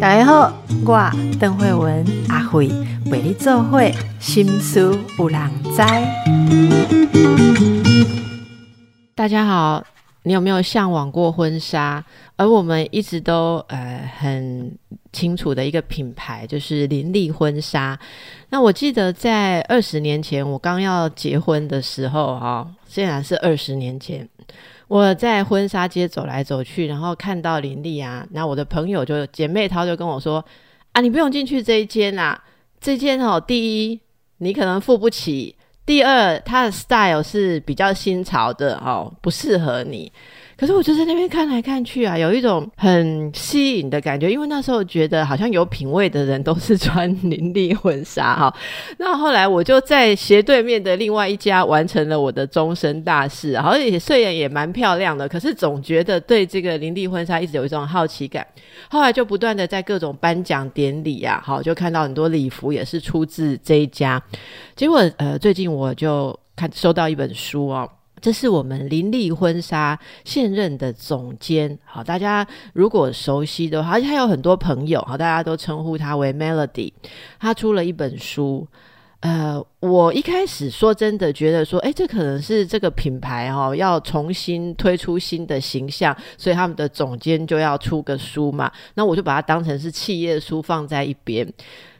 大家好，我邓慧文阿慧为你做会心思有人知。大家好，你有没有向往过婚纱？而我们一直都呃很清楚的一个品牌就是林立婚纱。那我记得在二十年前我刚要结婚的时候，哈，虽然是二十年前。我在婚纱街走来走去，然后看到林立啊，那我的朋友就姐妹淘就跟我说：“啊，你不用进去这一间啊，这间哦，第一你可能付不起，第二它的 style 是比较新潮的哦，不适合你。”可是我就在那边看来看去啊，有一种很吸引的感觉，因为那时候觉得好像有品味的人都是穿林立婚纱哈。那后来我就在斜对面的另外一家完成了我的终身大事，好像也虽然也蛮漂亮的，可是总觉得对这个林立婚纱一直有一种好奇感。后来就不断的在各种颁奖典礼啊，好就看到很多礼服也是出自这一家。结果呃，最近我就看收到一本书哦。这是我们林立婚纱现任的总监，好，大家如果熟悉的话，而且他有很多朋友，好，大家都称呼他为 Melody。他出了一本书，呃，我一开始说真的觉得说，哎，这可能是这个品牌哦要重新推出新的形象，所以他们的总监就要出个书嘛，那我就把它当成是企业书放在一边。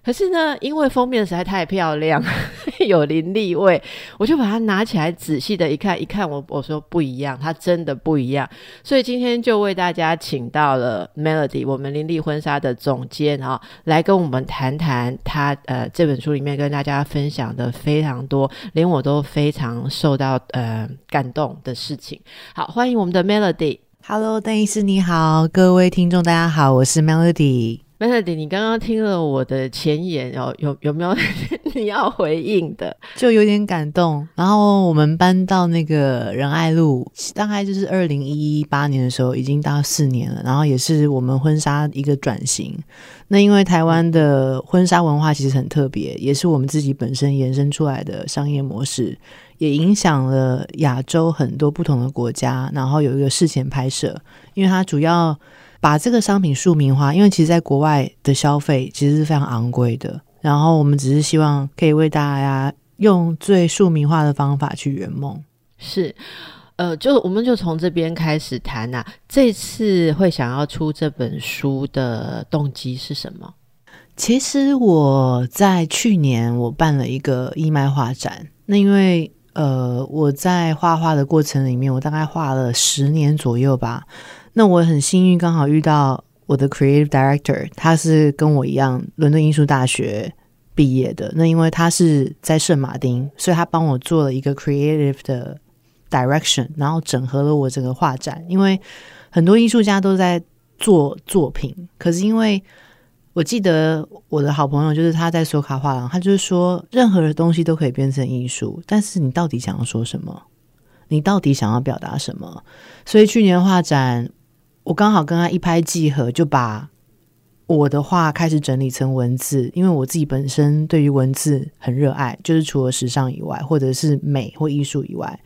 可是呢，因为封面实在太漂亮，有林立味，我就把它拿起来仔细的一看，一看我我说不一样，它真的不一样。所以今天就为大家请到了 Melody，我们林立婚纱的总监啊，来跟我们谈谈他呃这本书里面跟大家分享的非常多，连我都非常受到呃感动的事情。好，欢迎我们的 Melody，Hello，邓医师你好，各位听众大家好，我是 Melody。Melody，你刚刚听了我的前言哦，有有没有 你要回应的？就有点感动。然后我们搬到那个仁爱路，大概就是二零一八年的时候，已经到四年了。然后也是我们婚纱一个转型。那因为台湾的婚纱文化其实很特别，也是我们自己本身延伸出来的商业模式，也影响了亚洲很多不同的国家。然后有一个事前拍摄，因为它主要。把这个商品庶民化，因为其实在国外的消费其实是非常昂贵的。然后我们只是希望可以为大家用最庶民化的方法去圆梦。是，呃，就我们就从这边开始谈呐。这次会想要出这本书的动机是什么？其实我在去年我办了一个义卖画展。那因为呃我在画画的过程里面，我大概画了十年左右吧。那我很幸运，刚好遇到我的 creative director，他是跟我一样伦敦艺术大学毕业的。那因为他是在圣马丁，所以他帮我做了一个 creative 的 direction，然后整合了我整个画展。因为很多艺术家都在做作品，可是因为我记得我的好朋友就是他在索卡画廊，他就是说任何的东西都可以变成艺术，但是你到底想要说什么？你到底想要表达什么？所以去年画展。我刚好跟他一拍即合，就把我的画开始整理成文字，因为我自己本身对于文字很热爱，就是除了时尚以外，或者是美或艺术以外，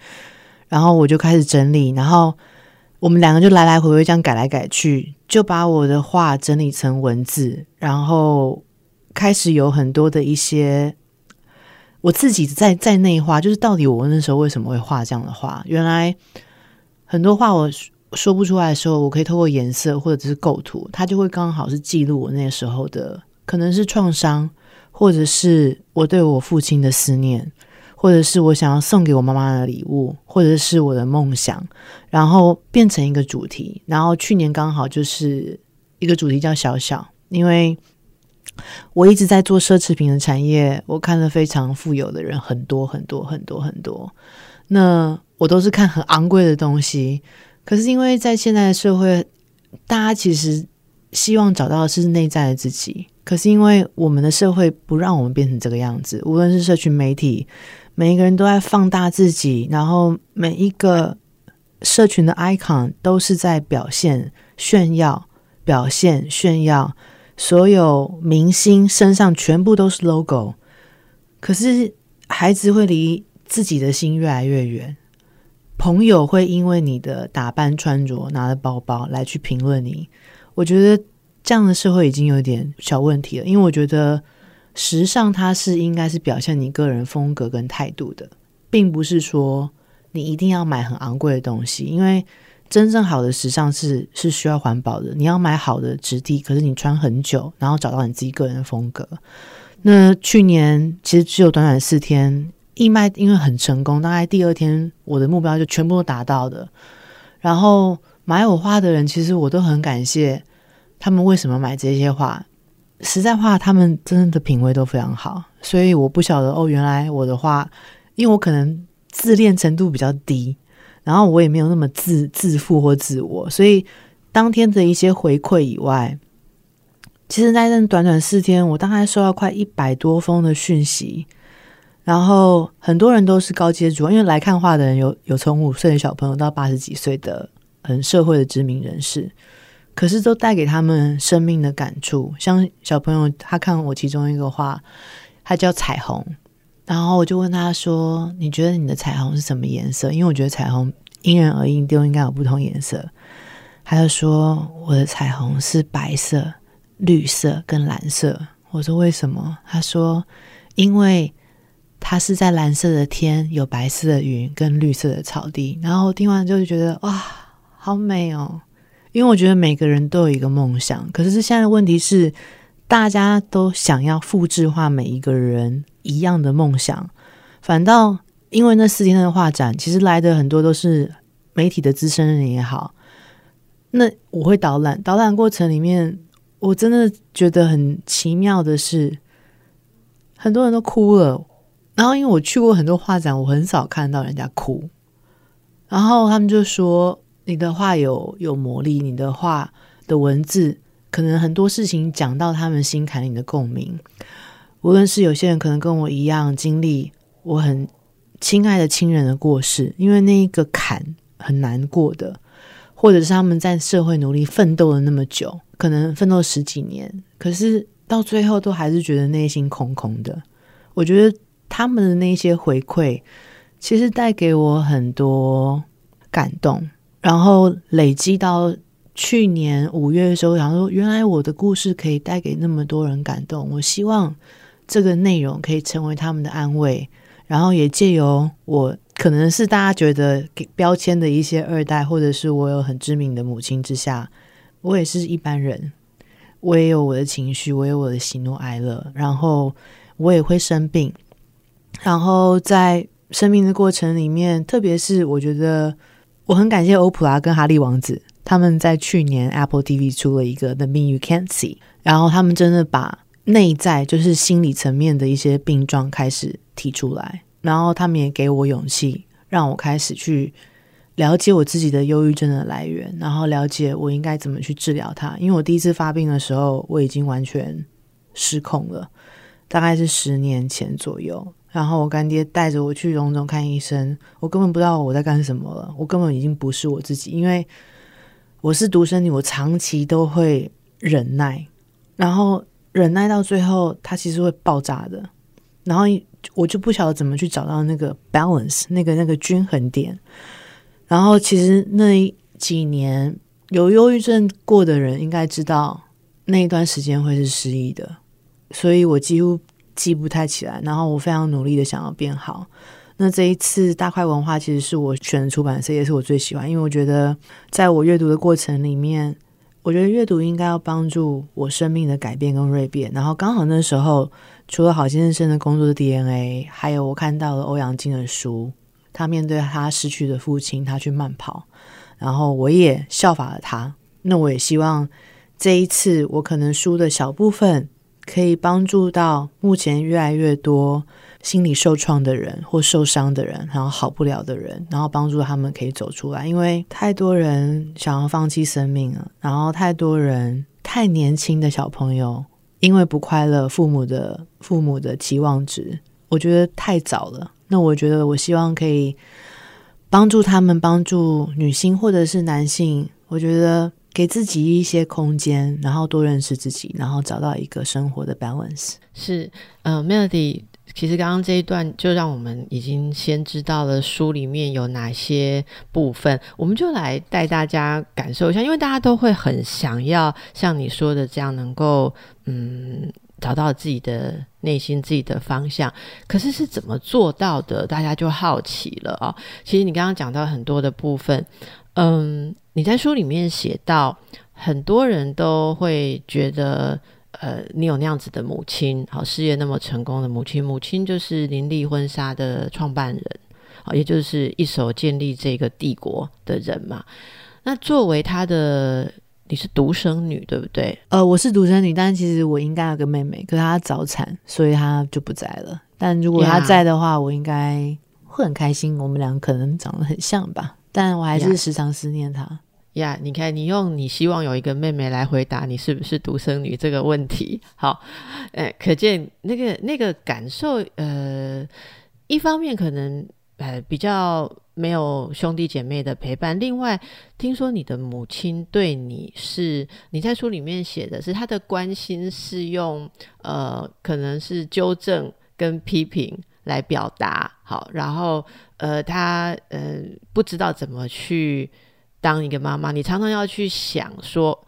然后我就开始整理，然后我们两个就来来回回这样改来改去，就把我的画整理成文字，然后开始有很多的一些我自己在在内化，就是到底我那时候为什么会画这样的画？原来很多画我。说不出来的时候，我可以透过颜色或者是构图，它就会刚好是记录我那时候的，可能是创伤，或者是我对我父亲的思念，或者是我想要送给我妈妈的礼物，或者是我的梦想，然后变成一个主题。然后去年刚好就是一个主题叫小小，因为我一直在做奢侈品的产业，我看了非常富有的人很多很多很多很多，那我都是看很昂贵的东西。可是因为在现在的社会，大家其实希望找到的是内在的自己。可是因为我们的社会不让我们变成这个样子，无论是社群媒体，每一个人都在放大自己，然后每一个社群的 icon 都是在表现、炫耀、表现、炫耀，所有明星身上全部都是 logo。可是孩子会离自己的心越来越远。朋友会因为你的打扮、穿着、拿的包包来去评论你。我觉得这样的社会已经有点小问题了，因为我觉得时尚它是应该是表现你个人风格跟态度的，并不是说你一定要买很昂贵的东西，因为真正好的时尚是是需要环保的。你要买好的质地，可是你穿很久，然后找到你自己个人的风格。那去年其实只有短短四天，义卖因为很成功，大概第二天我的目标就全部都达到的。然后买我花的人，其实我都很感谢。他们为什么买这些画？实在话，他们真的品味都非常好，所以我不晓得哦。原来我的画，因为我可能自恋程度比较低，然后我也没有那么自自负或自我，所以当天的一些回馈以外，其实那阵短短四天，我大概收到快一百多封的讯息，然后很多人都是高阶主，因为来看画的人有有从五岁的小朋友到八十几岁的很社会的知名人士。可是都带给他们生命的感触，像小朋友他看我其中一个画，他叫彩虹，然后我就问他说：“你觉得你的彩虹是什么颜色？”因为我觉得彩虹因人而异，都应该有不同颜色。他就说：“我的彩虹是白色、绿色跟蓝色。”我说：“为什么？”他说：“因为它是在蓝色的天，有白色的云跟绿色的草地。”然后听完就觉得哇，好美哦。因为我觉得每个人都有一个梦想，可是现在的问题是，大家都想要复制化每一个人一样的梦想，反倒因为那四天的画展，其实来的很多都是媒体的资深人也好，那我会导览，导览过程里面，我真的觉得很奇妙的是，很多人都哭了，然后因为我去过很多画展，我很少看到人家哭，然后他们就说。你的话有有魔力，你的话的文字可能很多事情讲到他们心坎里的共鸣。无论是有些人可能跟我一样经历我很亲爱的亲人的过世，因为那一个坎很难过的，或者是他们在社会努力奋斗了那么久，可能奋斗十几年，可是到最后都还是觉得内心空空的。我觉得他们的那些回馈，其实带给我很多感动。然后累积到去年五月的时候，想说原来我的故事可以带给那么多人感动。我希望这个内容可以成为他们的安慰，然后也借由我可能是大家觉得给标签的一些二代，或者是我有很知名的母亲之下，我也是一般人，我也有我的情绪，我有我的喜怒哀乐，然后我也会生病，然后在生命的过程里面，特别是我觉得。我很感谢欧普拉跟哈利王子，他们在去年 Apple TV 出了一个《The Me You Can't See》，然后他们真的把内在就是心理层面的一些病状开始提出来，然后他们也给我勇气，让我开始去了解我自己的忧郁症的来源，然后了解我应该怎么去治疗它。因为我第一次发病的时候，我已经完全失控了，大概是十年前左右。然后我干爹带着我去荣总看医生，我根本不知道我在干什么了，我根本已经不是我自己，因为我是独生女，我长期都会忍耐，然后忍耐到最后，它其实会爆炸的，然后我就不晓得怎么去找到那个 balance，那个那个均衡点。然后其实那几年有忧郁症过的人应该知道，那一段时间会是失忆的，所以我几乎。记不太起来，然后我非常努力的想要变好。那这一次大块文化其实是我选的出版社，也是我最喜欢，因为我觉得在我阅读的过程里面，我觉得阅读应该要帮助我生命的改变跟蜕变。然后刚好那时候，除了好先生的工作的 DNA，还有我看到了欧阳靖的书，他面对他失去的父亲，他去慢跑，然后我也效法了他。那我也希望这一次我可能书的小部分。可以帮助到目前越来越多心理受创的人或受伤的人，然后好不了的人，然后帮助他们可以走出来。因为太多人想要放弃生命了，然后太多人太年轻的小朋友因为不快乐，父母的父母的期望值，我觉得太早了。那我觉得我希望可以帮助他们，帮助女性或者是男性。我觉得。给自己一些空间，然后多认识自己，然后找到一个生活的 balance。是，呃，Melody 其实刚刚这一段就让我们已经先知道了书里面有哪些部分，我们就来带大家感受一下，因为大家都会很想要像你说的这样，能够嗯找到自己的内心、自己的方向。可是是怎么做到的？大家就好奇了啊！其实你刚刚讲到很多的部分，嗯，你在书里面写到，很多人都会觉得。呃，你有那样子的母亲，好事业那么成功的母亲，母亲就是林立婚纱的创办人，好，也就是一手建立这个帝国的人嘛。那作为他的，你是独生女，对不对？呃，我是独生女，但是其实我应该有个妹妹，可是她早产，所以她就不在了。但如果她在的话，我应该会很开心。我们俩可能长得很像吧，但我还是时常思念他。呀，你看，你用你希望有一个妹妹来回答你是不是独生女这个问题，好，呃，可见那个那个感受，呃，一方面可能呃比较没有兄弟姐妹的陪伴，另外听说你的母亲对你是，你在书里面写的是她的关心是用呃可能是纠正跟批评来表达，好，然后呃他呃不知道怎么去。当一个妈妈，你常常要去想说，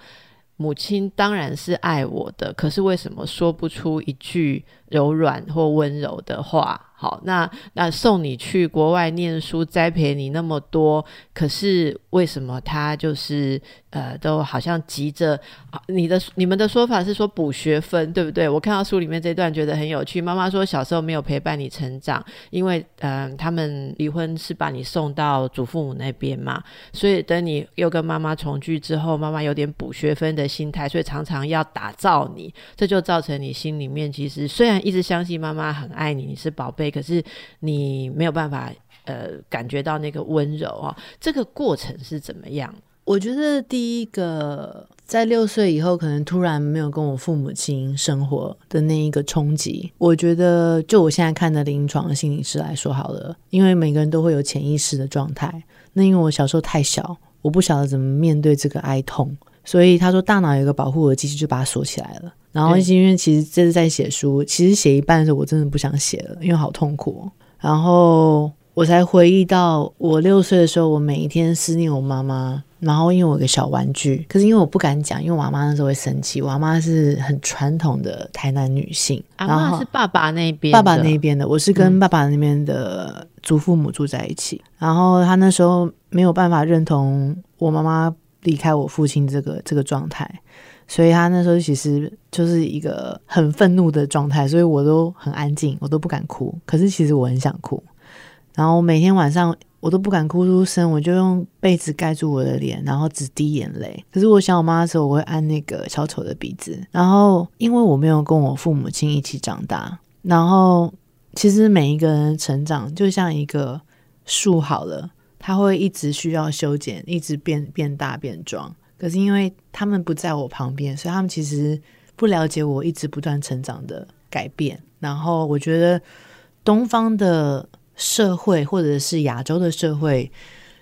母亲当然是爱我的，可是为什么说不出一句柔软或温柔的话？好，那那送你去国外念书，栽培你那么多，可是为什么他就是呃，都好像急着？你的你们的说法是说补学分，对不对？我看到书里面这段觉得很有趣。妈妈说小时候没有陪伴你成长，因为嗯，他们离婚是把你送到祖父母那边嘛，所以等你又跟妈妈重聚之后，妈妈有点补学分的心态，所以常常要打造你，这就造成你心里面其实虽然一直相信妈妈很爱你，你是宝贝。可是你没有办法呃感觉到那个温柔啊，这个过程是怎么样？我觉得第一个在六岁以后，可能突然没有跟我父母亲生活的那一个冲击，我觉得就我现在看的临床心理师来说好了，因为每个人都会有潜意识的状态。那因为我小时候太小，我不晓得怎么面对这个哀痛，所以他说大脑有一个保护的机制，就把它锁起来了。然后因为其实这是在写书，其实写一半的时候我真的不想写了，因为好痛苦。然后我才回忆到我六岁的时候，我每一天思念我妈妈。然后因为我有个小玩具，可是因为我不敢讲，因为我妈妈那时候会生气。我妈妈是很传统的台南女性，然后是爸爸那边，爸爸那边的，我是跟爸爸那边的祖父母住在一起。然后他那时候没有办法认同我妈妈离开我父亲这个这个状态。所以他那时候其实就是一个很愤怒的状态，所以我都很安静，我都不敢哭。可是其实我很想哭，然后每天晚上我都不敢哭出声，我就用被子盖住我的脸，然后只滴眼泪。可是我想我妈的时候，我会按那个小丑的鼻子。然后因为我没有跟我父母亲一起长大，然后其实每一个人成长就像一个树好了，他会一直需要修剪，一直变变大变壮。可是因为他们不在我旁边，所以他们其实不了解我一直不断成长的改变。然后我觉得东方的社会或者是亚洲的社会，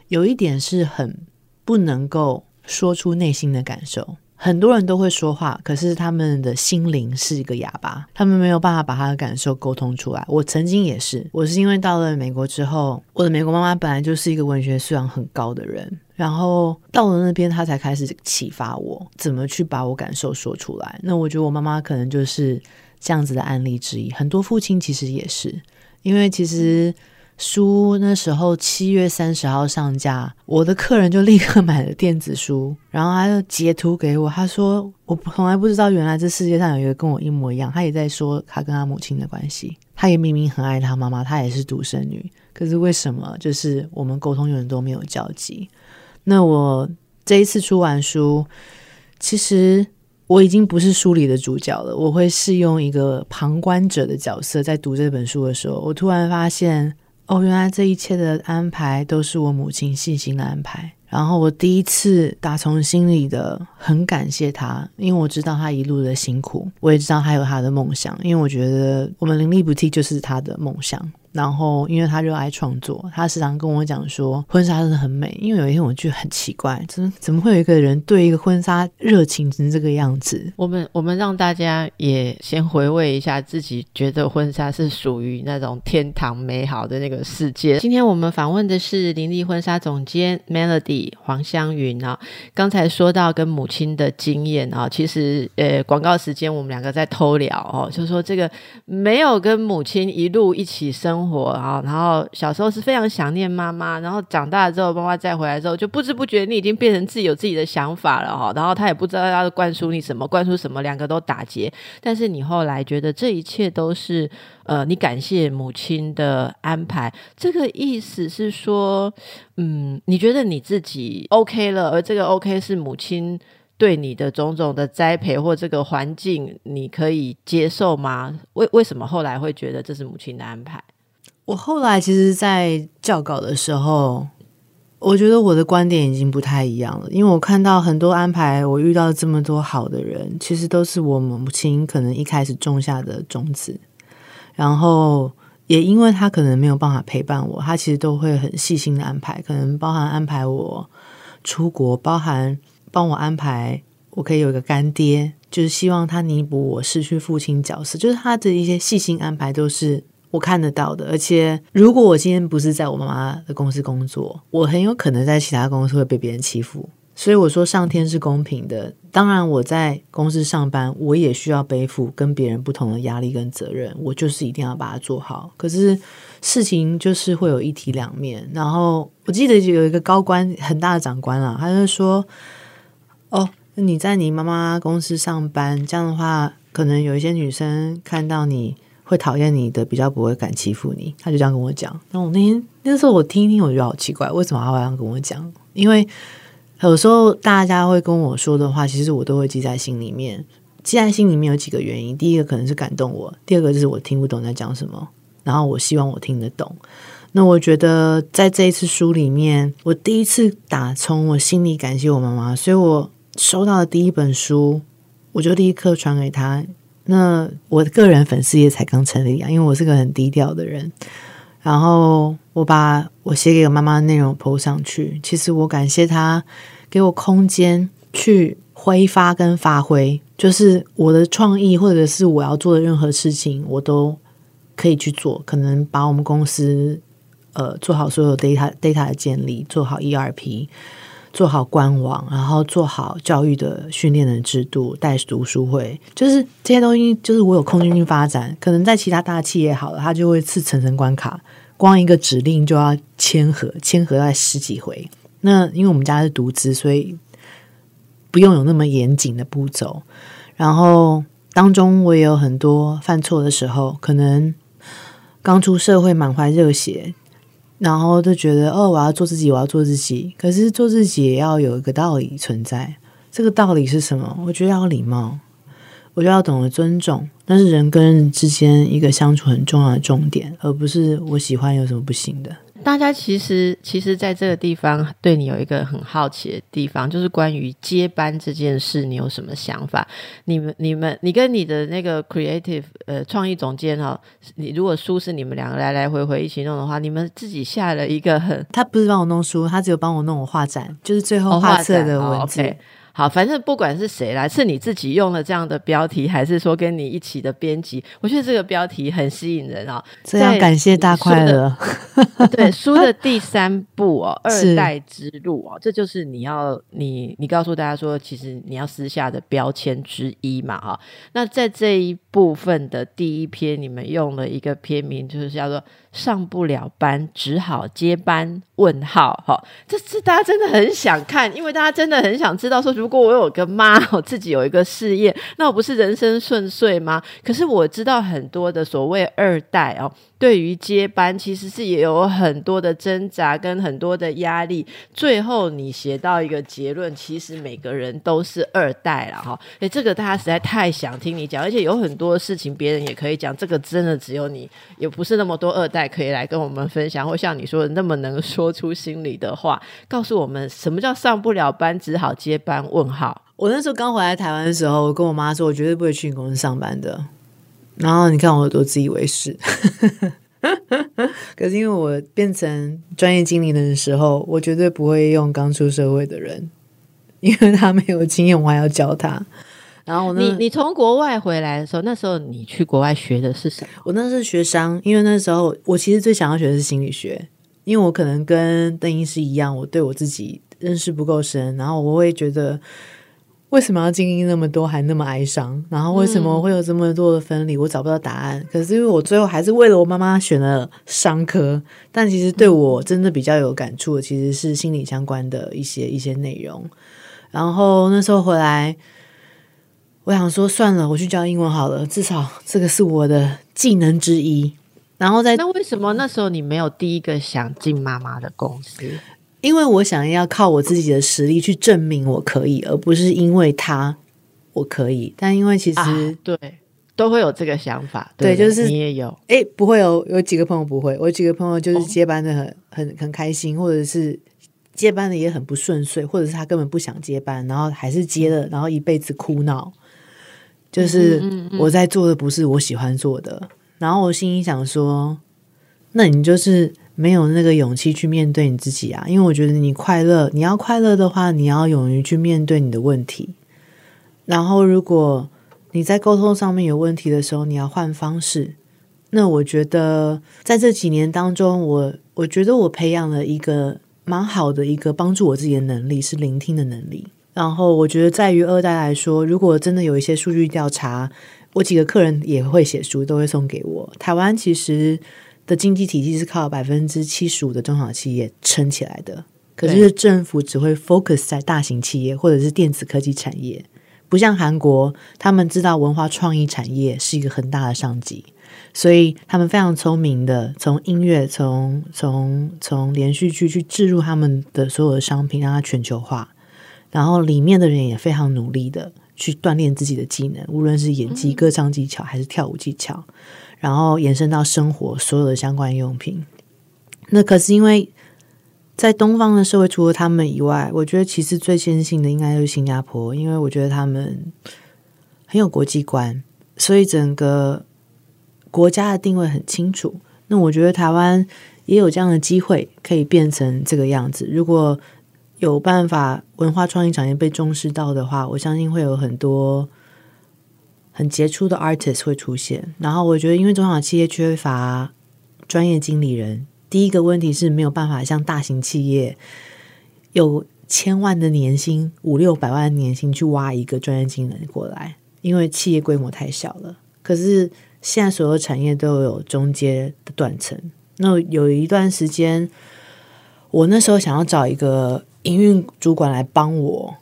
有一点是很不能够说出内心的感受。很多人都会说话，可是他们的心灵是一个哑巴，他们没有办法把他的感受沟通出来。我曾经也是，我是因为到了美国之后，我的美国妈妈本来就是一个文学素养很高的人，然后到了那边，她才开始启发我怎么去把我感受说出来。那我觉得我妈妈可能就是这样子的案例之一，很多父亲其实也是，因为其实。书那时候七月三十号上架，我的客人就立刻买了电子书，然后他就截图给我，他说我从来不知道原来这世界上有一个跟我一模一样。他也在说他跟他母亲的关系，他也明明很爱他妈妈，他也是独生女，可是为什么就是我们沟通永远都没有交集？那我这一次出完书，其实我已经不是书里的主角了，我会试用一个旁观者的角色，在读这本书的时候，我突然发现。哦，原来这一切的安排都是我母亲细心的安排。然后我第一次打从心里的很感谢他，因为我知道他一路的辛苦，我也知道他有他的梦想。因为我觉得我们灵力不替就是他的梦想。然后，因为他热爱创作，他时常跟我讲说婚纱真的很美。因为有一天我觉得很奇怪，怎么怎么会有一个人对一个婚纱热情成这个样子？我们我们让大家也先回味一下自己觉得婚纱是属于那种天堂美好的那个世界。今天我们访问的是林立婚纱总监 Melody 黄香云啊。刚才说到跟母亲的经验啊，其实呃广告时间我们两个在偷聊哦，就说这个没有跟母亲一路一起生。生活啊，然后小时候是非常想念妈妈，然后长大了之后，妈妈再回来之后，就不知不觉你已经变成自己有自己的想法了哈。然后他也不知道要灌输你什么，灌输什么，两个都打结。但是你后来觉得这一切都是呃，你感谢母亲的安排。这个意思是说，嗯，你觉得你自己 OK 了，而这个 OK 是母亲。对你的种种的栽培或这个环境，你可以接受吗？为为什么后来会觉得这是母亲的安排？我后来其实，在教稿的时候，我觉得我的观点已经不太一样了，因为我看到很多安排，我遇到这么多好的人，其实都是我母亲可能一开始种下的种子，然后也因为他可能没有办法陪伴我，他其实都会很细心的安排，可能包含安排我出国，包含帮我安排，我可以有一个干爹，就是希望他弥补我失去父亲角色，就是他的一些细心安排都是。我看得到的，而且如果我今天不是在我妈妈的公司工作，我很有可能在其他公司会被别人欺负。所以我说上天是公平的。当然我在公司上班，我也需要背负跟别人不同的压力跟责任，我就是一定要把它做好。可是事情就是会有一体两面。然后我记得有一个高官，很大的长官啊，他就说：“哦，你在你妈妈公司上班，这样的话，可能有一些女生看到你。”会讨厌你的，比较不会敢欺负你。他就这样跟我讲。那我那天那时候我听一听，我觉得好奇怪，为什么他会这样跟我讲？因为有时候大家会跟我说的话，其实我都会记在心里面。记在心里面有几个原因：第一个可能是感动我；第二个就是我听不懂在讲什么，然后我希望我听得懂。那我觉得在这一次书里面，我第一次打从我心里感谢我妈妈，所以我收到的第一本书，我就立刻传给他。那我个人粉丝也才刚成立啊，因为我是个很低调的人。然后我把我写给我妈妈的内容 PO 上去，其实我感谢他给我空间去挥发跟发挥，就是我的创意或者是我要做的任何事情，我都可以去做。可能把我们公司呃做好所有 data data 的建立，做好 ERP。做好官网，然后做好教育的训练的制度，带读书会，就是这些东西，就是我有空间去发展。可能在其他大企业好了，他就会次层层关卡，光一个指令就要签合，签合要十几回。那因为我们家是独资，所以不用有那么严谨的步骤。然后当中我也有很多犯错的时候，可能刚出社会满怀热血。然后就觉得哦，我要做自己，我要做自己。可是做自己也要有一个道理存在。这个道理是什么？我觉得要礼貌，我就要懂得尊重。那是人跟人之间一个相处很重要的重点，而不是我喜欢有什么不行的。大家其实其实，在这个地方对你有一个很好奇的地方，就是关于接班这件事，你有什么想法？你们、你们、你跟你的那个 creative 呃创意总监哈，你如果书是你们两个来来回回一起弄的话，你们自己下了一个很，他不是帮我弄书，他只有帮我弄我画展，就是最后画册的文字。好，反正不管是谁来，是你自己用了这样的标题，还是说跟你一起的编辑，我觉得这个标题很吸引人啊。这样感谢大快乐。对，书的第三部哦，二代之路哦，这就是你要你你告诉大家说，其实你要撕下的标签之一嘛哈。那在这一部分的第一篇，你们用了一个篇名，就是叫做。上不了班，只好接班？问号哈，这这大家真的很想看，因为大家真的很想知道说，如果我有个妈，我自己有一个事业，那我不是人生顺遂吗？可是我知道很多的所谓二代哦。对于接班，其实是也有很多的挣扎跟很多的压力。最后你写到一个结论，其实每个人都是二代了哈。哎，这个大家实在太想听你讲，而且有很多事情别人也可以讲，这个真的只有你，也不是那么多二代可以来跟我们分享，或像你说的那么能说出心里的话，告诉我们什么叫上不了班只好接班？问号。我那时候刚回来台湾的时候，我跟我妈说，我绝对不会去你公司上班的。然后你看我有多自以为是，可是因为我变成专业经理人的时候，我绝对不会用刚出社会的人，因为他没有经验，我还要教他。然后你你从国外回来的时候，那时候你去国外学的是什么？我那是学商，因为那时候我其实最想要学的是心理学，因为我可能跟邓医师一样，我对我自己认识不够深，然后我会觉得。为什么要经历那么多还那么哀伤？然后为什么会有这么多的分离？我找不到答案。可是因为我最后还是为了我妈妈选了商科，但其实对我真的比较有感触的其实是心理相关的一些一些内容。然后那时候回来，我想说算了，我去教英文好了，至少这个是我的技能之一。然后在那为什么那时候你没有第一个想进妈妈的公司？因为我想要靠我自己的实力去证明我可以，而不是因为他我可以。但因为其实对都会有这个想法，对，就是你也有。哎，不会有有几个朋友不会，我几个朋友就是接班的很很很开心，或者是接班的也很不顺遂，或者是他根本不想接班，然后还是接了，然后一辈子哭闹。就是我在做的不是我喜欢做的，然后我心里想说，那你就是。没有那个勇气去面对你自己啊！因为我觉得你快乐，你要快乐的话，你要勇于去面对你的问题。然后，如果你在沟通上面有问题的时候，你要换方式。那我觉得在这几年当中，我我觉得我培养了一个蛮好的一个帮助我自己的能力，是聆听的能力。然后，我觉得在于二代来说，如果真的有一些数据调查，我几个客人也会写书，都会送给我。台湾其实。的经济体系是靠百分之七十五的中小企业撑起来的，可是政府只会 focus 在大型企业或者是电子科技产业，不像韩国，他们知道文化创意产业是一个很大的商机，所以他们非常聪明的从音乐、从从从连续剧去置入他们的所有的商品，让它全球化，然后里面的人也非常努力的去锻炼自己的技能，无论是演技、歌唱技巧还是跳舞技巧。然后延伸到生活所有的相关用品，那可是因为在东方的社会，除了他们以外，我觉得其实最先进的应该就是新加坡，因为我觉得他们很有国际观，所以整个国家的定位很清楚。那我觉得台湾也有这样的机会，可以变成这个样子。如果有办法文化创意产业被重视到的话，我相信会有很多。很杰出的 artist 会出现，然后我觉得，因为中小企业缺乏专业经理人，第一个问题是没有办法像大型企业有千万的年薪、五六百万的年薪去挖一个专业经理人过来，因为企业规模太小了。可是现在所有产业都有中阶的断层，那有一段时间，我那时候想要找一个营运主管来帮我。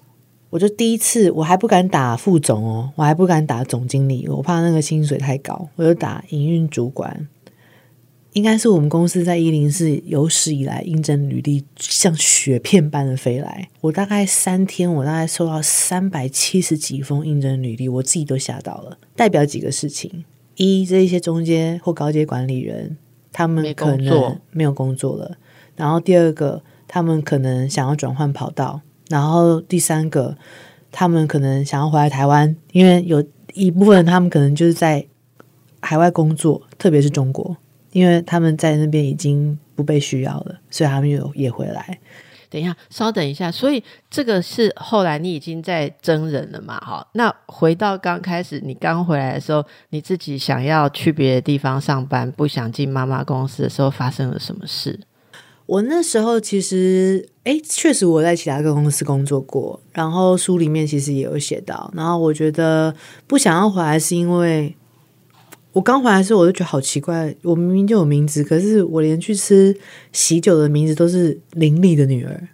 我就第一次，我还不敢打副总哦，我还不敢打总经理，我怕那个薪水太高。我就打营运主管，应该是我们公司在一零四有史以来应征履历像雪片般的飞来。我大概三天，我大概收到三百七十几封应征履历，我自己都吓到了。代表几个事情：一，这一些中阶或高阶管理人，他们可能没有工作了；然后第二个，他们可能想要转换跑道。然后第三个，他们可能想要回来台湾，因为有一部分他们可能就是在海外工作，特别是中国，因为他们在那边已经不被需要了，所以他们有也回来。等一下，稍等一下，所以这个是后来你已经在征人了嘛？哈，那回到刚开始你刚回来的时候，你自己想要去别的地方上班，不想进妈妈公司的时候，发生了什么事？我那时候其实，哎，确实我在其他个公司工作过，然后书里面其实也有写到。然后我觉得不想要回来，是因为我刚回来的时候，我就觉得好奇怪，我明明就有名字，可是我连去吃喜酒的名字都是林立的女儿。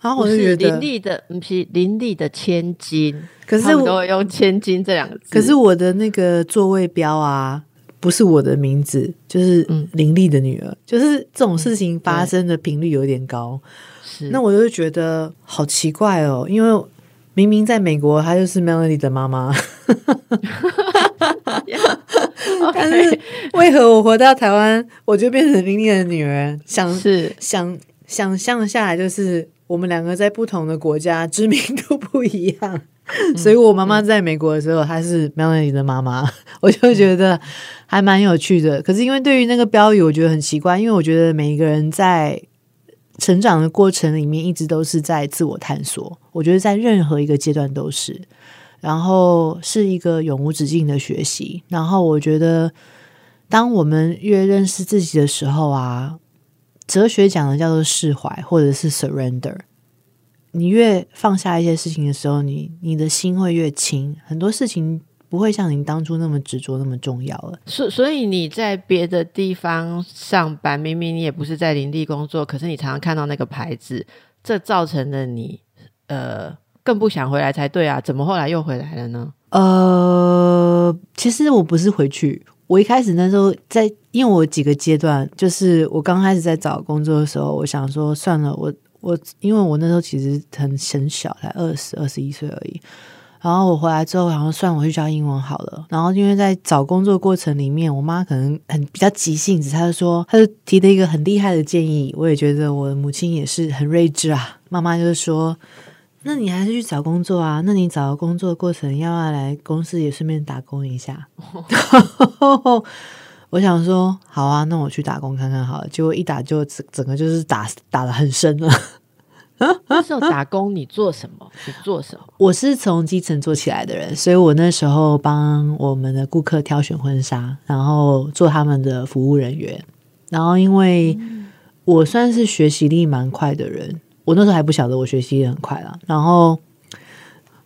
然后我就觉得林立的，不是林立的千金，可是我都用千金这两个字。可是我的那个座位标啊。不是我的名字，就是林丽的女儿，就是这种事情发生的频率有点高。是，那我就觉得好奇怪哦，因为明明在美国，她就是 Melody 的妈妈，但是为何我回到台湾，我就变成林丽的女儿？想是。想想象下来，就是我们两个在不同的国家知名度不一样，所以我妈妈在美国的时候，她是 Melody 的妈妈，我就觉得还蛮有趣的。可是因为对于那个标语，我觉得很奇怪，因为我觉得每一个人在成长的过程里面，一直都是在自我探索。我觉得在任何一个阶段都是，然后是一个永无止境的学习。然后我觉得，当我们越认识自己的时候啊。哲学讲的叫做释怀，或者是 surrender。你越放下一些事情的时候，你你的心会越轻，很多事情不会像你当初那么执着，那么重要了。所所以你在别的地方上班，明明你也不是在林地工作，可是你常常看到那个牌子，这造成了你呃更不想回来才对啊？怎么后来又回来了呢？呃，其实我不是回去。我一开始那时候在，因为我几个阶段，就是我刚开始在找工作的时候，我想说算了，我我因为我那时候其实很很小，才二十二十一岁而已。然后我回来之后，然后算我去教英文好了。然后因为在找工作过程里面，我妈可能很比较急性子，她就说，她就提了一个很厉害的建议。我也觉得我的母亲也是很睿智啊。妈妈就是说。那你还是去找工作啊？那你找工作过程要不要来公司也顺便打工一下？我想说好啊，那我去打工看看好了。结果一打就整整个就是打打的很深了。那时候打工你做什么？你做什么？我是从基层做起来的人，所以我那时候帮我们的顾客挑选婚纱，然后做他们的服务人员。然后因为我算是学习力蛮快的人。我那时候还不晓得，我学习也很快了。然后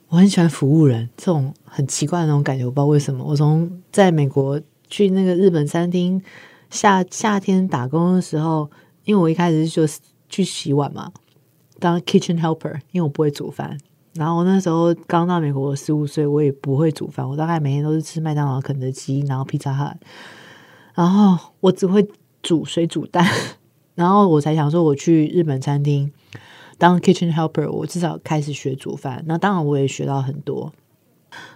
我很喜欢服务人，这种很奇怪的那种感觉，我不知道为什么。我从在美国去那个日本餐厅夏夏天打工的时候，因为我一开始就去洗碗嘛，当 kitchen helper，因为我不会煮饭。然后我那时候刚到美国十五岁，我也不会煮饭，我大概每天都是吃麦当劳、肯德基，然后披萨汉，然后我只会煮水煮蛋。然后我才想说，我去日本餐厅。当 kitchen helper，我至少开始学煮饭。那当然，我也学到很多。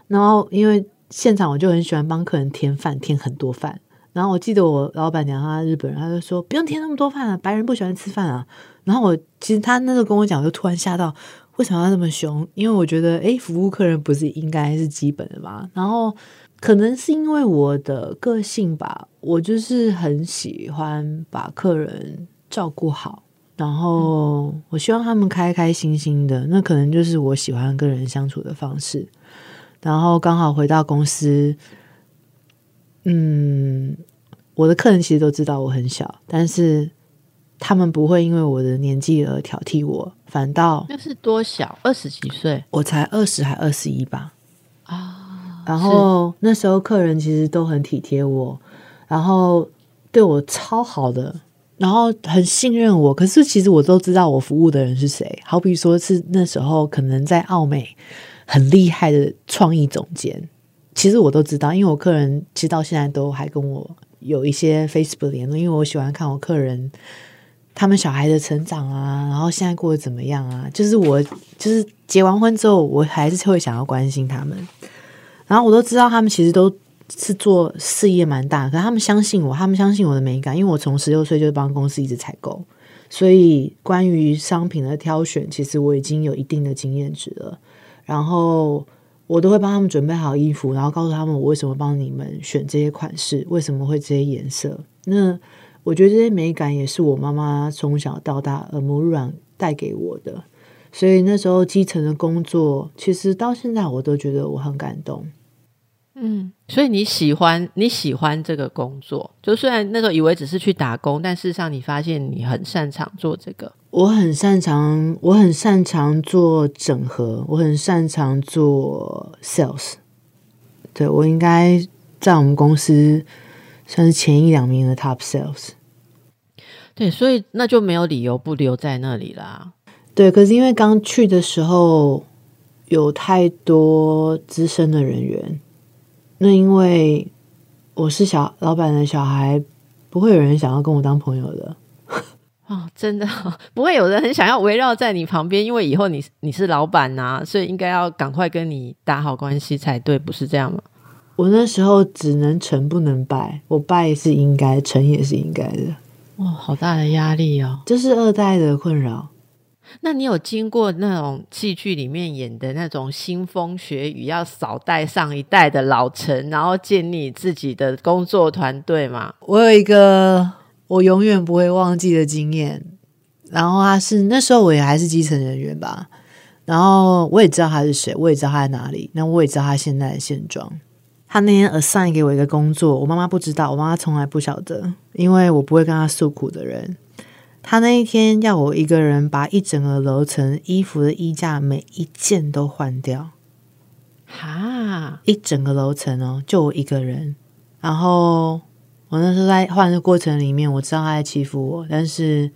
然后，因为现场我就很喜欢帮客人添饭，添很多饭。然后我记得我老板娘她日本人，她就说不用添那么多饭啊，白人不喜欢吃饭啊。然后我其实他那时候跟我讲，就突然吓到，为什么要那么凶？因为我觉得，诶，服务客人不是应该是基本的吗？然后可能是因为我的个性吧，我就是很喜欢把客人照顾好。然后我希望他们开开心心的，那可能就是我喜欢跟人相处的方式。然后刚好回到公司，嗯，我的客人其实都知道我很小，但是他们不会因为我的年纪而挑剔我，反倒那是多小，二十几岁，我才二十还二十一吧啊。然后那时候客人其实都很体贴我，然后对我超好的。然后很信任我，可是其实我都知道我服务的人是谁。好比说是那时候可能在澳美很厉害的创意总监，其实我都知道，因为我客人其实到现在都还跟我有一些 Facebook 联络，因为我喜欢看我客人他们小孩的成长啊，然后现在过得怎么样啊。就是我就是结完婚之后，我还是会想要关心他们，然后我都知道他们其实都。是做事业蛮大，可他们相信我，他们相信我的美感，因为我从十六岁就帮公司一直采购，所以关于商品的挑选，其实我已经有一定的经验值了。然后我都会帮他们准备好衣服，然后告诉他们我为什么帮你们选这些款式，为什么会这些颜色。那我觉得这些美感也是我妈妈从小到大耳濡目染带给我的，所以那时候基层的工作，其实到现在我都觉得我很感动。嗯，所以你喜欢你喜欢这个工作，就虽然那时候以为只是去打工，但事实上你发现你很擅长做这个。我很擅长，我很擅长做整合，我很擅长做 sales。对我应该在我们公司算是前一两名的 top sales。对，所以那就没有理由不留在那里啦。对，可是因为刚去的时候有太多资深的人员。那因为我是小老板的小孩，不会有人想要跟我当朋友的哦，真的不会有人很想要围绕在你旁边，因为以后你你是老板呐，所以应该要赶快跟你打好关系才对，不是这样吗？我那时候只能成不能败，我败是应该，成也是应该的。哇，好大的压力哦，这是二代的困扰。那你有经过那种戏剧里面演的那种腥风血雨，要扫带上一代的老臣，然后建立自己的工作团队吗？我有一个我永远不会忘记的经验，然后他是那时候我也还是基层人员吧，然后我也知道他是谁，我也知道他在哪里，那我也知道他现在的现状。他那天 assign 给我一个工作，我妈妈不知道，我妈妈从来不晓得，因为我不会跟他诉苦的人。他那一天要我一个人把一整个楼层衣服的衣架每一件都换掉，哈，一整个楼层哦，就我一个人。然后我那时候在换的过程里面，我知道他在欺负我，但是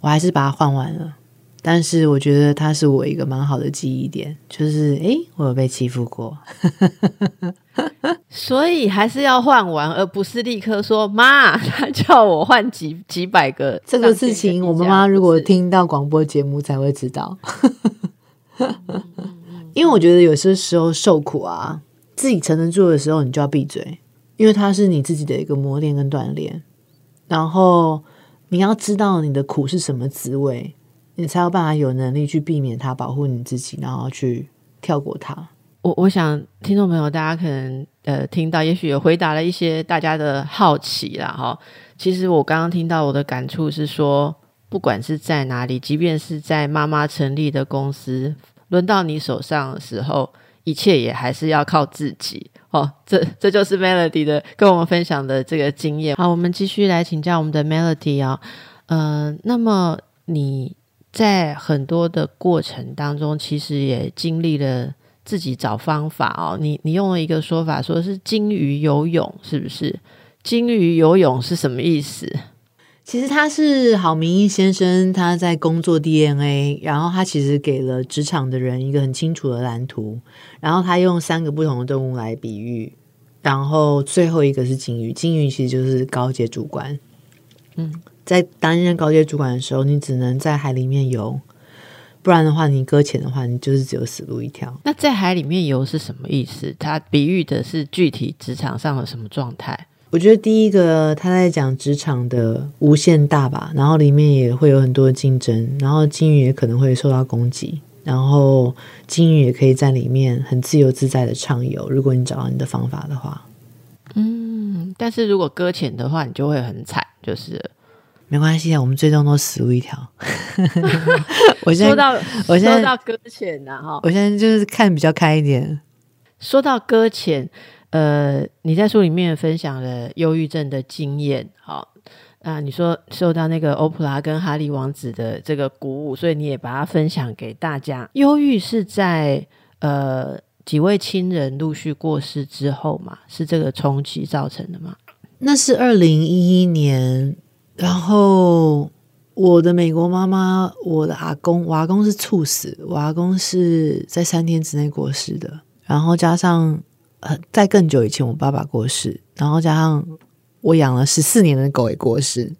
我还是把它换完了。但是我觉得它是我一个蛮好的记忆点，就是诶，我有被欺负过。所以还是要换完，而不是立刻说妈，他叫我换几几百个。这个事情，我妈妈如果听到广播节目才会知道。因为我觉得有些时候受苦啊，自己承得住的时候，你就要闭嘴，因为它是你自己的一个磨练跟锻炼。然后你要知道你的苦是什么滋味，你才有办法有能力去避免它，保护你自己，然后去跳过它。我我想听众朋友，大家可能呃听到，也许也回答了一些大家的好奇啦哈。其实我刚刚听到我的感触是说，不管是在哪里，即便是在妈妈成立的公司，轮到你手上的时候，一切也还是要靠自己哦。这这就是 Melody 的跟我们分享的这个经验。好，我们继续来请教我们的 Melody 啊，呃，那么你在很多的过程当中，其实也经历了。自己找方法哦，你你用了一个说法，说是金鱼游泳，是不是？金鱼游泳是什么意思？其实他是郝明义先生，他在工作 DNA，然后他其实给了职场的人一个很清楚的蓝图，然后他用三个不同的动物来比喻，然后最后一个是金鱼，金鱼其实就是高阶主管。嗯，在担任高阶主管的时候，你只能在海里面游。不然的话，你搁浅的话，你就是只有死路一条。那在海里面游是什么意思？它比喻的是具体职场上的什么状态？我觉得第一个他在讲职场的无限大吧，然后里面也会有很多竞争，然后金鱼也可能会受到攻击，然后金鱼也可以在里面很自由自在的畅游。如果你找到你的方法的话，嗯，但是如果搁浅的话，你就会很惨，就是。没关系啊，我们最终都死路一条。我说到，我说到搁浅了，哈，我现在就是看比较开一点。说到搁浅，呃，你在书里面分享了忧郁症的经验，好啊，你说受到那个欧普拉跟哈利王子的这个鼓舞，所以你也把它分享给大家。忧郁是在呃几位亲人陆续过世之后嘛，是这个冲击造成的吗？那是二零一一年。然后我的美国妈妈，我的阿公，我阿公是猝死，我阿公是在三天之内过世的。然后加上呃，在更久以前，我爸爸过世，然后加上我养了十四年的狗也过世，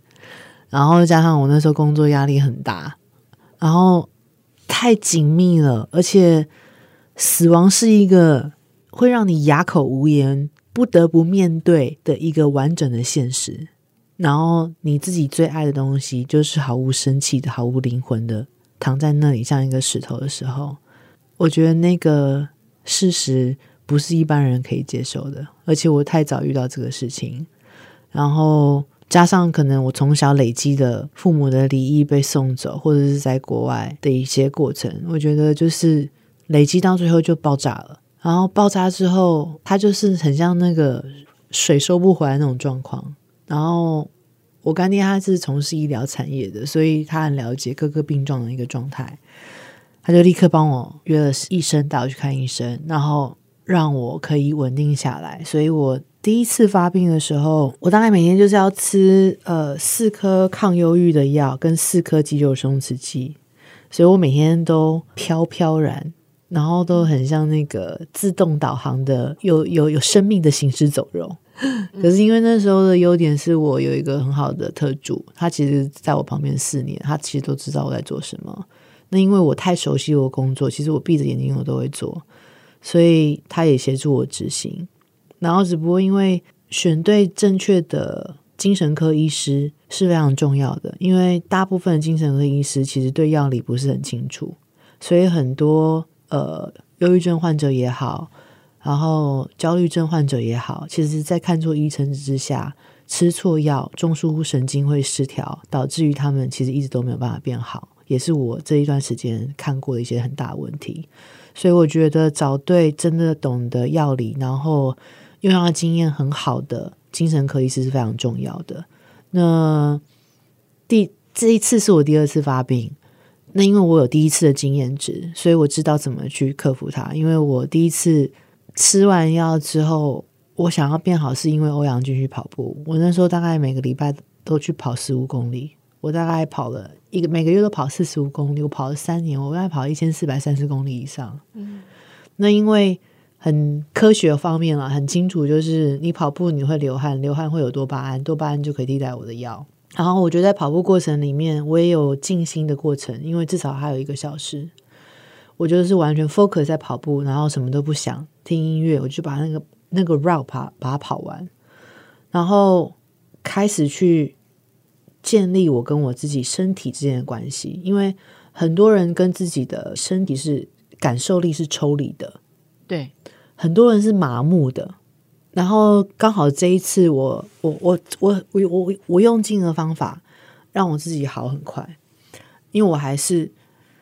然后加上我那时候工作压力很大，然后太紧密了，而且死亡是一个会让你哑口无言、不得不面对的一个完整的现实。然后你自己最爱的东西，就是毫无生气的、毫无灵魂的躺在那里，像一个石头的时候，我觉得那个事实不是一般人可以接受的。而且我太早遇到这个事情，然后加上可能我从小累积的父母的离异、被送走，或者是在国外的一些过程，我觉得就是累积到最后就爆炸了。然后爆炸之后，它就是很像那个水收不回来那种状况。然后我干爹他是从事医疗产业的，所以他很了解各个病状的一个状态，他就立刻帮我约了医生带我去看医生，然后让我可以稳定下来。所以我第一次发病的时候，我大概每天就是要吃呃四颗抗忧郁的药跟四颗肌肉松弛剂，所以我每天都飘飘然，然后都很像那个自动导航的有有有生命的行尸走肉。可是因为那时候的优点是我有一个很好的特助，他其实在我旁边四年，他其实都知道我在做什么。那因为我太熟悉我工作，其实我闭着眼睛我都会做，所以他也协助我执行。然后只不过因为选对正确的精神科医师是非常重要的，因为大部分精神科医师其实对药理不是很清楚，所以很多呃忧郁症患者也好，然后焦虑症患者也好，其实在看错医生之下吃错药，中枢神经会失调，导致于他们其实一直都没有办法变好，也是我这一段时间看过的一些很大问题。所以我觉得找对真的懂得药理，然后用药经验很好的精神科医师是非常重要的。那第这一次是我第二次发病，那因为我有第一次的经验值，所以我知道怎么去克服它。因为我第一次吃完药之后，我想要变好，是因为欧阳军去跑步。我那时候大概每个礼拜都去跑十五公里，我大概跑了一个每个月都跑四十五公里，我跑了三年，我大概跑一千四百三十公里以上。嗯，那因为很科学方面啊，很清楚，就是你跑步你会流汗，流汗会有多巴胺，多巴胺就可以替代我的药。然后我觉得在跑步过程里面，我也有静心的过程，因为至少还有一个小时，我觉得是完全 focus 在跑步，然后什么都不想，听音乐，我就把那个那个 route 把把它跑完，然后开始去建立我跟我自己身体之间的关系，因为很多人跟自己的身体是感受力是抽离的，对，很多人是麻木的。然后刚好这一次，我我我我我我我用尽了方法，让我自己好很快，因为我还是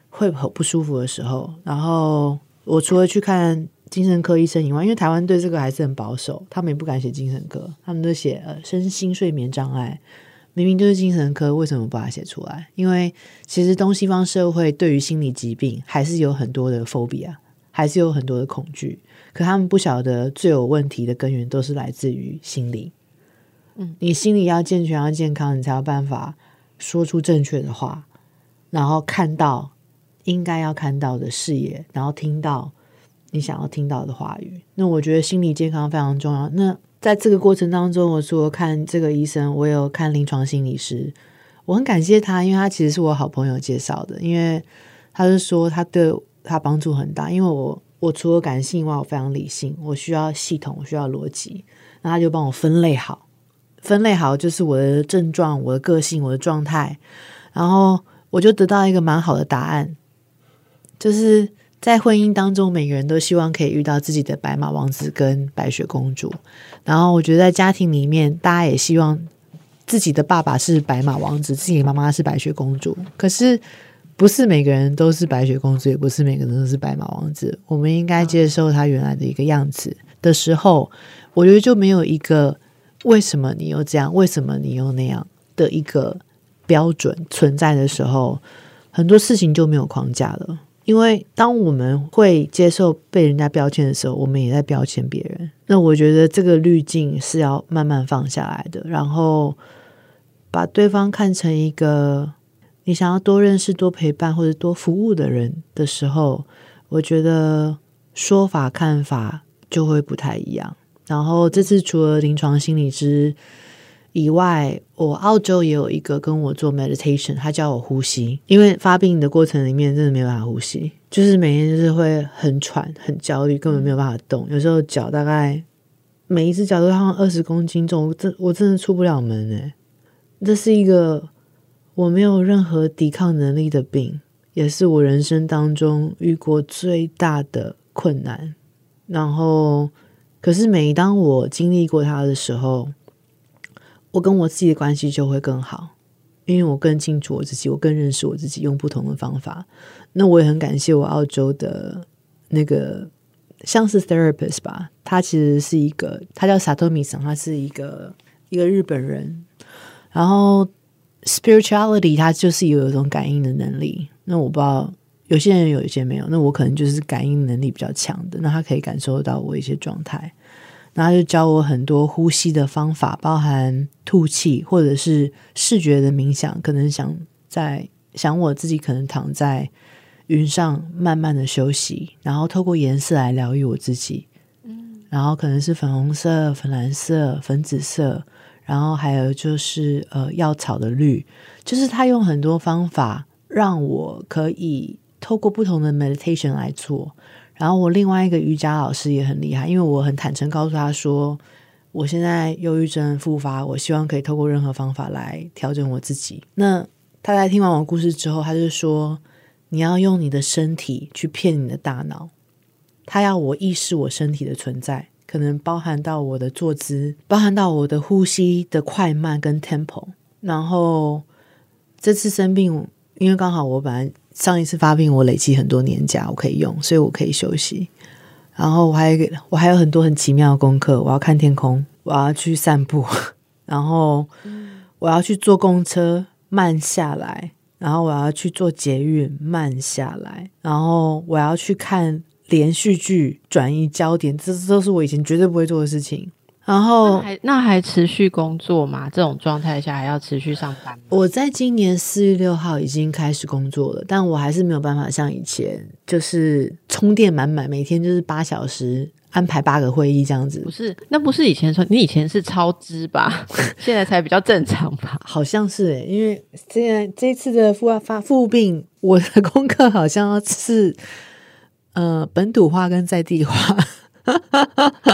会很不舒服的时候。然后我除了去看精神科医生以外，因为台湾对这个还是很保守，他们也不敢写精神科，他们都写呃身心睡眠障碍，明明就是精神科，为什么不把它写出来？因为其实东西方社会对于心理疾病还是有很多的 phobia，还是有很多的恐惧。可他们不晓得，最有问题的根源都是来自于心理。嗯，你心理要健全、要健康，你才有办法说出正确的话，然后看到应该要看到的视野，然后听到你想要听到的话语。那我觉得心理健康非常重要。那在这个过程当中，我说看这个医生，我有看临床心理师，我很感谢他，因为他其实是我好朋友介绍的，因为他是说他对他帮助很大，因为我。我除了感性以外，我非常理性，我需要系统，我需要逻辑，那他就帮我分类好，分类好就是我的症状、我的个性、我的状态，然后我就得到一个蛮好的答案，就是在婚姻当中，每个人都希望可以遇到自己的白马王子跟白雪公主，然后我觉得在家庭里面，大家也希望自己的爸爸是白马王子，自己的妈妈是白雪公主，可是。不是每个人都是白雪公主，也不是每个人都是白马王子。我们应该接受他原来的一个样子的时候，我觉得就没有一个为什么你又这样，为什么你又那样的一个标准存在的时候，很多事情就没有框架了。因为当我们会接受被人家标签的时候，我们也在标签别人。那我觉得这个滤镜是要慢慢放下来的，然后把对方看成一个。你想要多认识、多陪伴或者多服务的人的时候，我觉得说法、看法就会不太一样。然后这次除了临床心理师以外，我澳洲也有一个跟我做 meditation，他教我呼吸。因为发病的过程里面真的没办法呼吸，就是每天就是会很喘、很焦虑，根本没有办法动。有时候脚大概每一只脚都像二十公斤重，这我真的出不了门诶。这是一个。我没有任何抵抗能力的病，也是我人生当中遇过最大的困难。然后，可是每当我经历过它的时候，我跟我自己的关系就会更好，因为我更清楚我自己，我更认识我自己，用不同的方法。那我也很感谢我澳洲的那个像是 therapist 吧，他其实是一个，他叫 Satomi 桑，他是一个一个日本人，然后。Spirituality，他就是有一种感应的能力。那我不知道有些人有一些没有，那我可能就是感应能力比较强的。那他可以感受到我一些状态，那他就教我很多呼吸的方法，包含吐气或者是视觉的冥想。可能想在想我自己，可能躺在云上慢慢的休息，然后透过颜色来疗愈我自己。嗯，然后可能是粉红色、粉蓝色、粉紫色。然后还有就是呃药草的绿，就是他用很多方法让我可以透过不同的 meditation 来做。然后我另外一个瑜伽老师也很厉害，因为我很坦诚告诉他说，我现在忧郁症复发，我希望可以透过任何方法来调整我自己。那他在听完我故事之后，他就说：“你要用你的身体去骗你的大脑，他要我意识我身体的存在，可能包含到我的坐姿，包含到我的呼吸的快慢跟 tempo。然后这次生病，因为刚好我本来上一次发病，我累积很多年假，我可以用，所以我可以休息。然后我还我还有很多很奇妙的功课，我要看天空，我要去散步，然后我要去坐公车慢下来，然后我要去做捷运慢下来，然后我要去看连续剧转移焦点，这都是我以前绝对不会做的事情。然后还那还持续工作吗？这种状态下还要持续上班？我在今年四月六号已经开始工作了，但我还是没有办法像以前就是充电满满，每天就是八小时安排八个会议这样子。不是，那不是以前说你以前是超支吧？现在才比较正常吧？好像是诶，因为现在这次的复发复病，我的 功课好像是呃本土化跟在地化。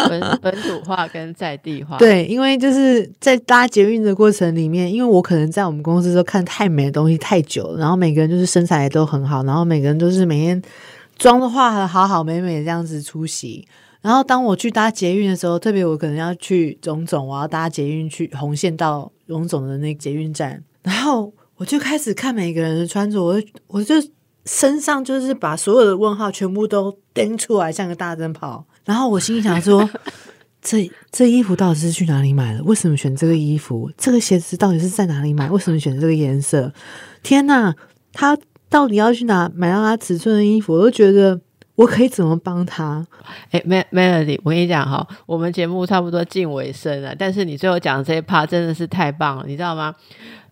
本 本土化跟在地化，对，因为就是在搭捷运的过程里面，因为我可能在我们公司都看太美的东西太久了，然后每个人就是身材也都很好，然后每个人都是每天妆都化的好好美美这样子出席。然后当我去搭捷运的时候，特别我可能要去荣总，我要搭捷运去红线到荣总的那个捷运站，然后我就开始看每个人的穿着，我我就身上就是把所有的问号全部都钉出来，像个大灯泡。然后我心里想说：“ 这这衣服到底是去哪里买的？为什么选这个衣服？这个鞋子到底是在哪里买？为什么选这个颜色？天哪！他到底要去哪买到他尺寸的衣服？我都觉得我可以怎么帮他？哎，Melody，我跟你讲哈，我们节目差不多近尾声了，但是你最后讲的这一 part 真的是太棒了，你知道吗？”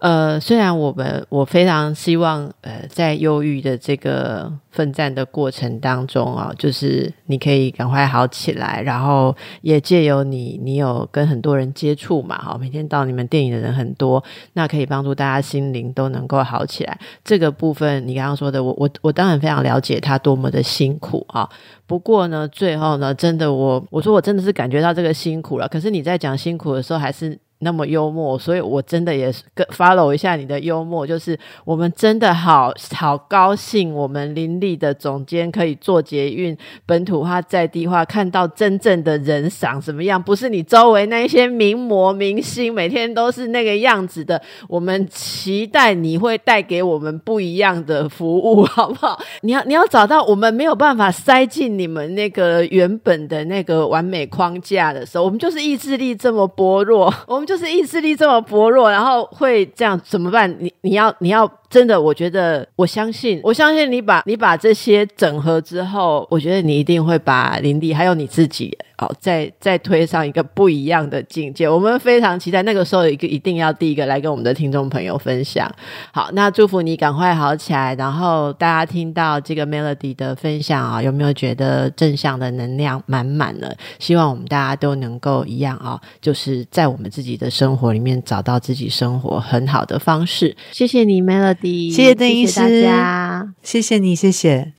呃，虽然我们我非常希望，呃，在忧郁的这个奋战的过程当中啊，就是你可以赶快好起来，然后也借由你，你有跟很多人接触嘛，哈，每天到你们电影的人很多，那可以帮助大家心灵都能够好起来。这个部分你刚刚说的，我我我当然非常了解他多么的辛苦啊。不过呢，最后呢，真的我我说我真的是感觉到这个辛苦了。可是你在讲辛苦的时候，还是。那么幽默，所以我真的也是跟 follow 一下你的幽默，就是我们真的好好高兴，我们林立的总监可以做捷运本土化在地化，看到真正的人长什么样，不是你周围那些名模明星每天都是那个样子的。我们期待你会带给我们不一样的服务，好不好？你要你要找到我们没有办法塞进你们那个原本的那个完美框架的时候，我们就是意志力这么薄弱，我们就。就是意志力这么薄弱，然后会这样怎么办？你你要你要。真的，我觉得我相信，我相信你把你把这些整合之后，我觉得你一定会把林迪还有你自己哦，再再推上一个不一样的境界。我们非常期待那个时候一个一定要第一个来跟我们的听众朋友分享。好，那祝福你赶快好起来。然后大家听到这个 Melody 的分享啊，有没有觉得正向的能量满满呢？希望我们大家都能够一样啊，就是在我们自己的生活里面找到自己生活很好的方式。谢谢你，Melody。谢谢邓医师，大家，谢谢你，谢谢。